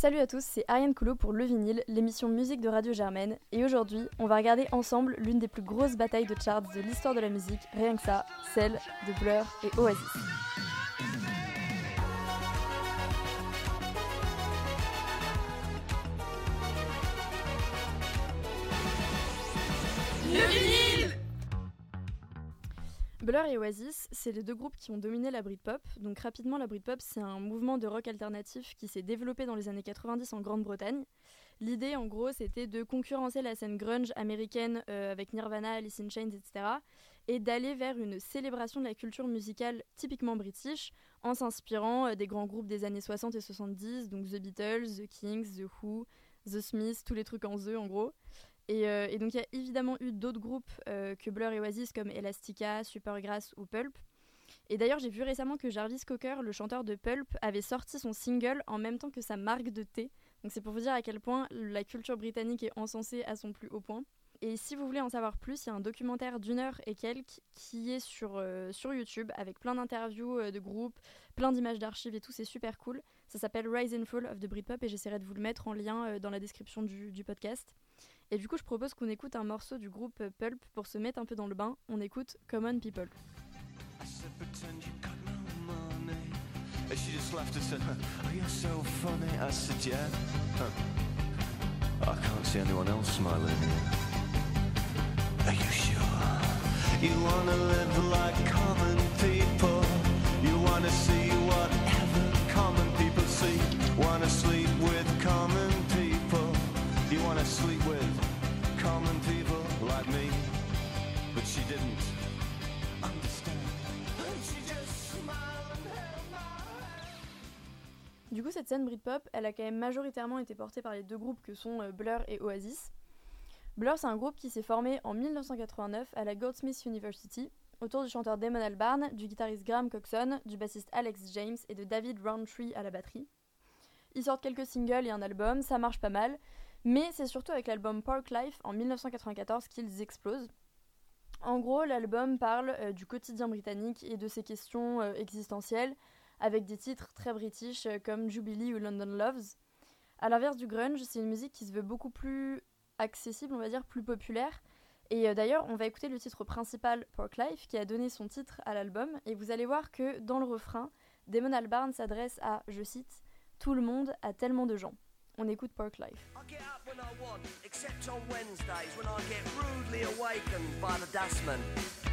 Salut à tous, c'est Ariane Coulot pour Le Vinyle, l'émission musique de Radio Germaine. Et aujourd'hui, on va regarder ensemble l'une des plus grosses batailles de charts de l'histoire de la musique, rien que ça, celle de Blur et Oasis. Blur et Oasis, c'est les deux groupes qui ont dominé la Britpop. Donc rapidement, la Britpop, c'est un mouvement de rock alternatif qui s'est développé dans les années 90 en Grande-Bretagne. L'idée, en gros, c'était de concurrencer la scène grunge américaine euh, avec Nirvana, Alice in Chains, etc. et d'aller vers une célébration de la culture musicale typiquement british en s'inspirant euh, des grands groupes des années 60 et 70, donc The Beatles, The Kings, The Who, The Smiths, tous les trucs en The en gros. Euh, et, donc il y a évidemment eu d'autres groupes euh, que Blur et Oasis comme Elastica, Supergrass ou Pulp. Et d'ailleurs j'ai vu récemment que Jarvis Cocker, le chanteur de Pulp, avait sorti son single en même temps que sa marque de thé. Donc c'est pour vous dire à quel point la culture britannique est encensée à son plus haut point. Et si vous voulez en savoir plus, il y a un documentaire d'une heure et quelques qui est sur, euh, sur YouTube avec plein d'interviews de groupes, plein d'images d'archives et tout, c'est super cool. Ça s'appelle Rise and Fall of the Britpop et j'essaierai de vous le mettre en lien dans la description du, du podcast. Et du coup, je propose qu'on écoute un morceau du groupe Pulp pour se mettre un peu dans le bain. On écoute Common People. Are you sure? You wanna live like common Du coup, cette scène Britpop, elle a quand même majoritairement été portée par les deux groupes que sont euh, Blur et Oasis. Blur, c'est un groupe qui s'est formé en 1989 à la Goldsmiths University autour du chanteur Damon Albarn, du guitariste Graham Coxon, du bassiste Alex James et de David Roundtree à la batterie. Ils sortent quelques singles et un album, ça marche pas mal, mais c'est surtout avec l'album Park Life en 1994 qu'ils explosent. En gros, l'album parle euh, du quotidien britannique et de ses questions euh, existentielles, avec des titres très british euh, comme Jubilee ou London Loves. A l'inverse du grunge, c'est une musique qui se veut beaucoup plus accessible, on va dire, plus populaire. Et d'ailleurs, on va écouter le titre principal, Park Life, qui a donné son titre à l'album, et vous allez voir que dans le refrain, Damon Albarn s'adresse à, je cite, Tout le monde a tellement de gens. On écoute Park Life. I get up when I want, except on Wednesdays when I get rudely awakened by the dustman.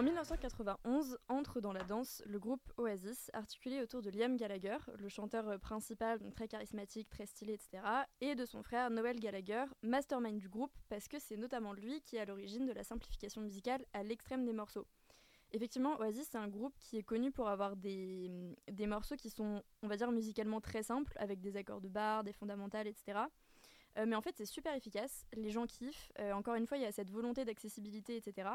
En 1991, entre dans la danse le groupe Oasis, articulé autour de Liam Gallagher, le chanteur principal, donc très charismatique, très stylé, etc., et de son frère Noel Gallagher, mastermind du groupe, parce que c'est notamment lui qui est à l'origine de la simplification musicale à l'extrême des morceaux. Effectivement, Oasis, c'est un groupe qui est connu pour avoir des, des morceaux qui sont, on va dire, musicalement très simples, avec des accords de barre, des fondamentales, etc., euh, mais en fait, c'est super efficace, les gens kiffent. Euh, encore une fois, il y a cette volonté d'accessibilité, etc.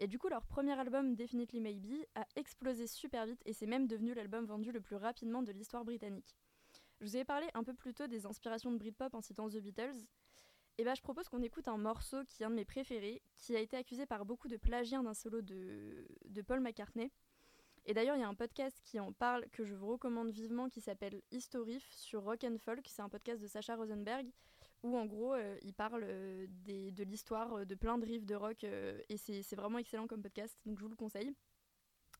Et du coup, leur premier album, Definitely Maybe, a explosé super vite et c'est même devenu l'album vendu le plus rapidement de l'histoire britannique. Je vous ai parlé un peu plus tôt des inspirations de Britpop en citant The Beatles. Et bah, je propose qu'on écoute un morceau qui est un de mes préférés, qui a été accusé par beaucoup de plagiat d'un solo de, de Paul McCartney. Et d'ailleurs, il y a un podcast qui en parle que je vous recommande vivement qui s'appelle Historif sur Rock and Folk. C'est un podcast de Sacha Rosenberg où en gros euh, il parle euh, de l'histoire euh, de plein de riffs de rock et c'est vraiment excellent comme podcast, donc je vous le conseille.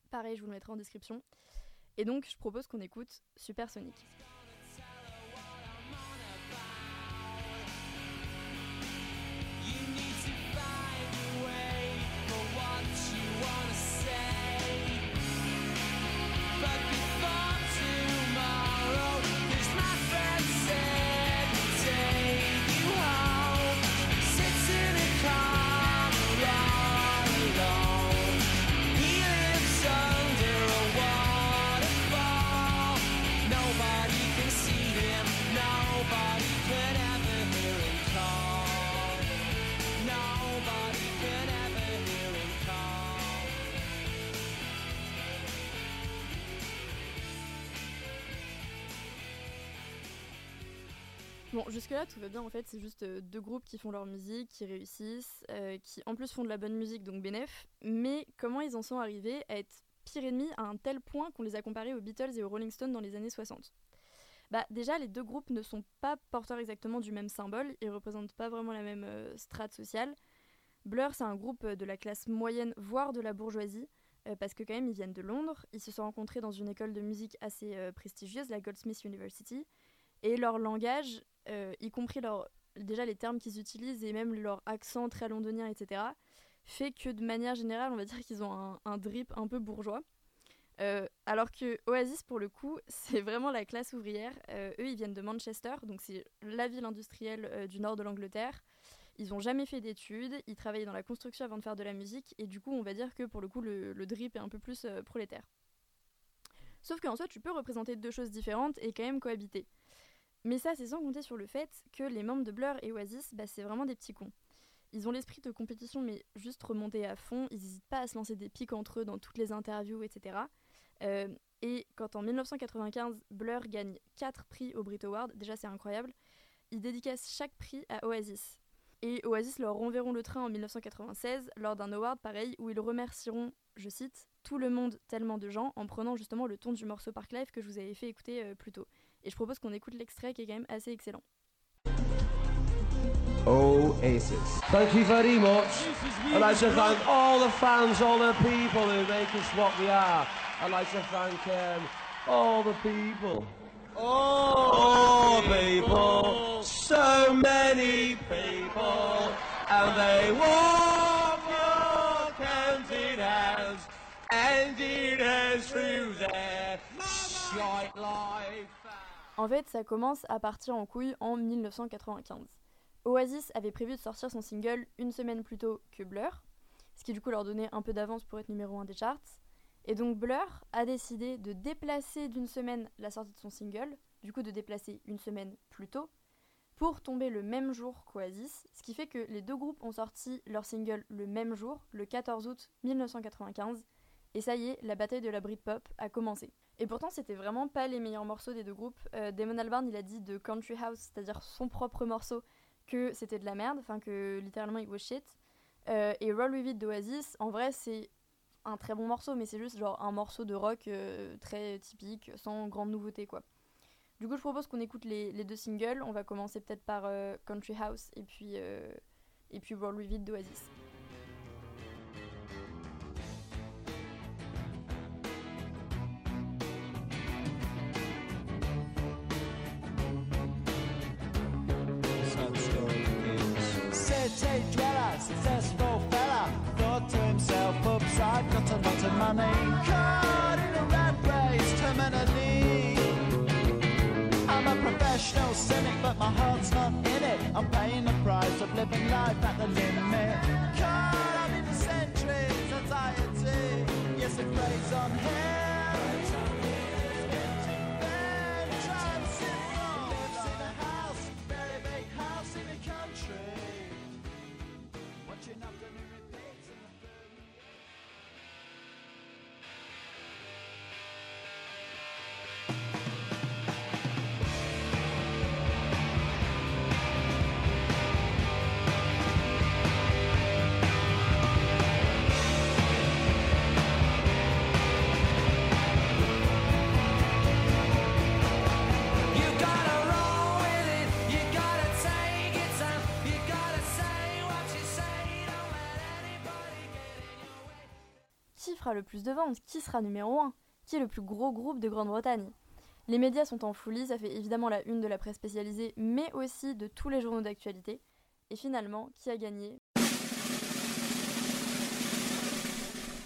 Pareil, je vous le mettrai en description. Et donc je propose qu'on écoute Supersonic. Bon, jusque-là, tout va bien en fait, c'est juste euh, deux groupes qui font leur musique, qui réussissent, euh, qui en plus font de la bonne musique, donc bénéf. Mais comment ils en sont arrivés à être pire ennemis à un tel point qu'on les a comparés aux Beatles et aux Rolling Stones dans les années 60 bah, déjà, les deux groupes ne sont pas porteurs exactement du même symbole, ils représentent pas vraiment la même euh, strate sociale. Blur, c'est un groupe de la classe moyenne, voire de la bourgeoisie, parce que quand même, ils viennent de Londres, ils se sont rencontrés dans une école de musique assez prestigieuse, la Goldsmith University, et leur langage, euh, y compris déjà les termes qu'ils utilisent et même leur accent très londonien, etc., fait que de manière générale, on va dire qu'ils ont un, drip un peu bourgeois. Euh, alors que Oasis, pour le coup, c'est vraiment la classe ouvrière. Euh, eux, ils viennent de Manchester, donc c'est la ville industrielle du nord de l'Angleterre. Ils n'ont jamais fait d'études, ils travaillaient dans la construction avant de faire de la musique, et du coup, on va dire que pour le coup, le, le drip est un peu plus prolétaire. Sauf qu'en soi, tu peux représenter deux choses différentes et quand même cohabiter. Mais ça, c'est sans compter sur le fait que les membres de Blur et Oasis, bah, c'est vraiment des petits cons. Ils ont l'esprit de compétition, mais juste remonté à fond. Ils n'hésitent pas à se lancer des pics entre eux dans toutes les interviews, etc. Euh, et quand en 1995, Blur gagne 4 prix au Brit Award, déjà c'est incroyable, ils dédicacent chaque prix à Oasis. Et Oasis leur renverront le train en 1996 lors d'un award pareil où ils remercieront, je cite, tout le monde, tellement de gens, en prenant justement le ton du morceau Park Life que je vous avais fait écouter euh, plus tôt. Et je propose qu'on écoute l'extrait qui est quand même assez excellent. Oasis. Thank you very much. I'd like to thank all the fans, all the people who make us what we are. I'd like to thank um, all the people. All the people, so many people, and they walk your counting hands, and it has through their shite life. En fait, ça commence à partir en couille en 1995. Oasis avait prévu de sortir son single une semaine plus tôt que Blur, ce qui du coup leur donnait un peu d'avance pour être numéro 1 des charts. Et donc Blur a décidé de déplacer d'une semaine la sortie de son single, du coup de déplacer une semaine plus tôt, pour tomber le même jour qu'Oasis, ce qui fait que les deux groupes ont sorti leur single le même jour, le 14 août 1995, et ça y est, la bataille de la Britpop a commencé. Et pourtant, c'était vraiment pas les meilleurs morceaux des deux groupes. Euh, Damon Albarn, il a dit de Country House, c'est-à-dire son propre morceau, que c'était de la merde, enfin que littéralement il was shit. Euh, et Roll With It d'Oasis, en vrai, c'est un très bon morceau, mais c'est juste genre un morceau de rock euh, très typique, sans grande nouveauté quoi. Du coup, je propose qu'on écoute les, deux singles. On va commencer peut-être par Country House et puis, et puis Roll With It d'Oasis. city dweller, successful fella, thought to himself, oops, I've got a lot of money. Come le plus de ventes Qui sera numéro 1 Qui est le plus gros groupe de Grande-Bretagne Les médias sont en folie, ça fait évidemment la une de la presse spécialisée, mais aussi de tous les journaux d'actualité. Et finalement, qui a gagné?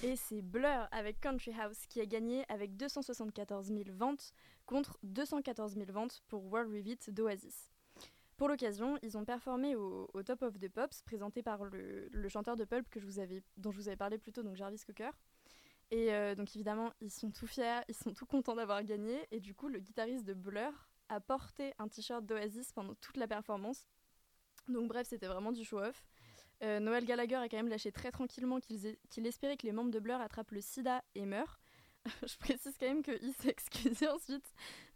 Et c'est Blur avec Country House qui a gagné avec 274 000 ventes contre 214 000 ventes pour World Revit d'Oasis. Pour l'occasion, ils ont performé au, Top of the Pops, présenté par le, chanteur de Pulp que je vous avais, dont je vous avais parlé plus tôt, donc Jarvis Cocker. Et euh, donc évidemment, ils sont tout fiers, ils sont tout contents d'avoir gagné. Et du coup, le guitariste de Blur a porté un t-shirt d'Oasis pendant toute la performance. Donc bref, c'était vraiment du show-off. Euh, Noël Gallagher a quand même lâché très tranquillement qu'il espérait que les membres de Blur attrapent le sida et meurent. je précise quand même qu'il s'est excusé ensuite,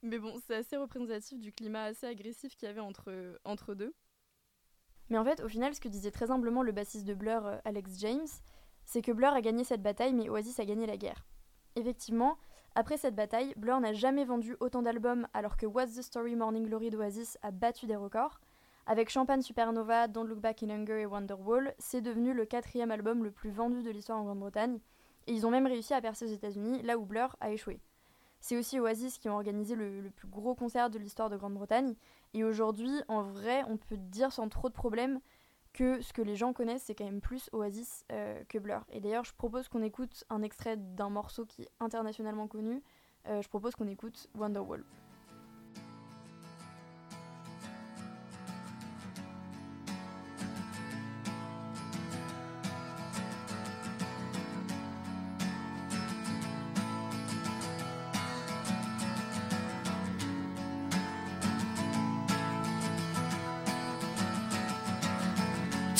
mais bon, c'est assez représentatif du climat assez agressif qu'il y avait entre, entre deux. Mais en fait, au final, ce que disait très humblement le bassiste de Blur, euh, Alex James, c'est que Blur a gagné cette bataille, mais Oasis a gagné la guerre. Effectivement, après cette bataille, Blur n'a jamais vendu autant d'albums alors que What's the Story Morning Glory d'Oasis a battu des records. Avec Champagne Supernova, Don't Look Back in Anger et Wonderwall, c'est devenu le quatrième album le plus vendu de l'histoire en Grande-Bretagne, et ils ont même réussi à percer aux États-Unis, là où Blur a échoué. C'est aussi Oasis qui ont organisé le, plus gros concert de l'histoire de Grande-Bretagne, et aujourd'hui, en vrai, on peut dire sans trop de problèmes que ce que les gens connaissent, c'est quand même plus Oasis euh, que Blur. Et d'ailleurs, je propose qu'on écoute un extrait d'un morceau qui est internationalement connu. Euh, je propose qu'on écoute Wonderwall.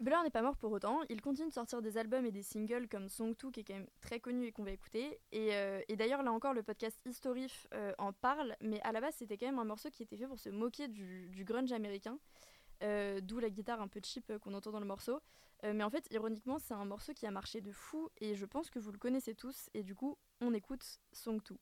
Blur n'est pas mort pour autant, il continue de sortir des albums et des singles comme Song 2 qui est quand même très connu et qu'on va écouter. Et, euh, d'ailleurs là encore le podcast Historif euh, en parle, mais à la base c'était quand même un morceau qui était fait pour se moquer du, grunge américain, euh, d'où la guitare un peu cheap qu'on entend dans le morceau. mais en fait ironiquement c'est un morceau qui a marché de fou et je pense que vous le connaissez tous et du coup on écoute Song 2.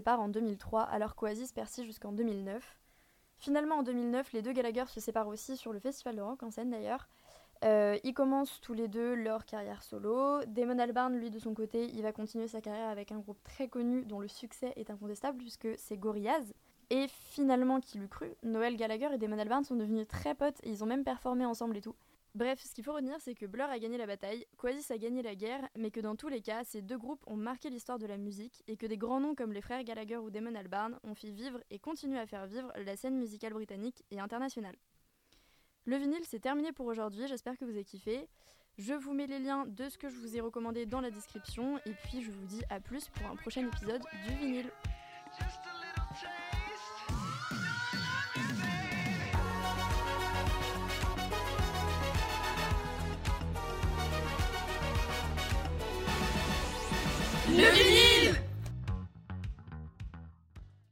Séparent en 2003 alors qu'Oasis persiste jusqu'en 2009. Finalement, en 2009, les deux Gallagher se séparent aussi sur le festival de rock en scène d'ailleurs. Euh, ils commencent tous les deux leur carrière solo. Damon Albarn, lui, de son côté, il va continuer sa carrière avec un groupe très connu dont le succès est incontestable puisque c'est Gorillaz. Et finalement, qui l'eût cru, Noël Gallagher et Damon Albarn sont devenus très potes et ils ont même performé ensemble et tout. Bref, ce qu'il faut retenir, c'est que Blur a gagné la bataille, Quasis a gagné la guerre, mais que dans tous les cas, ces deux groupes ont marqué l'histoire de la musique et que des grands noms comme les frères Gallagher ou Damon Albarn ont fait vivre et continuent à faire vivre la scène musicale britannique et internationale. Le vinyle, c'est terminé pour aujourd'hui, j'espère que vous avez kiffé. Je vous mets les liens de ce que je vous ai recommandé dans la description et puis je vous dis à plus pour un prochain épisode du vinyle. Le vinyle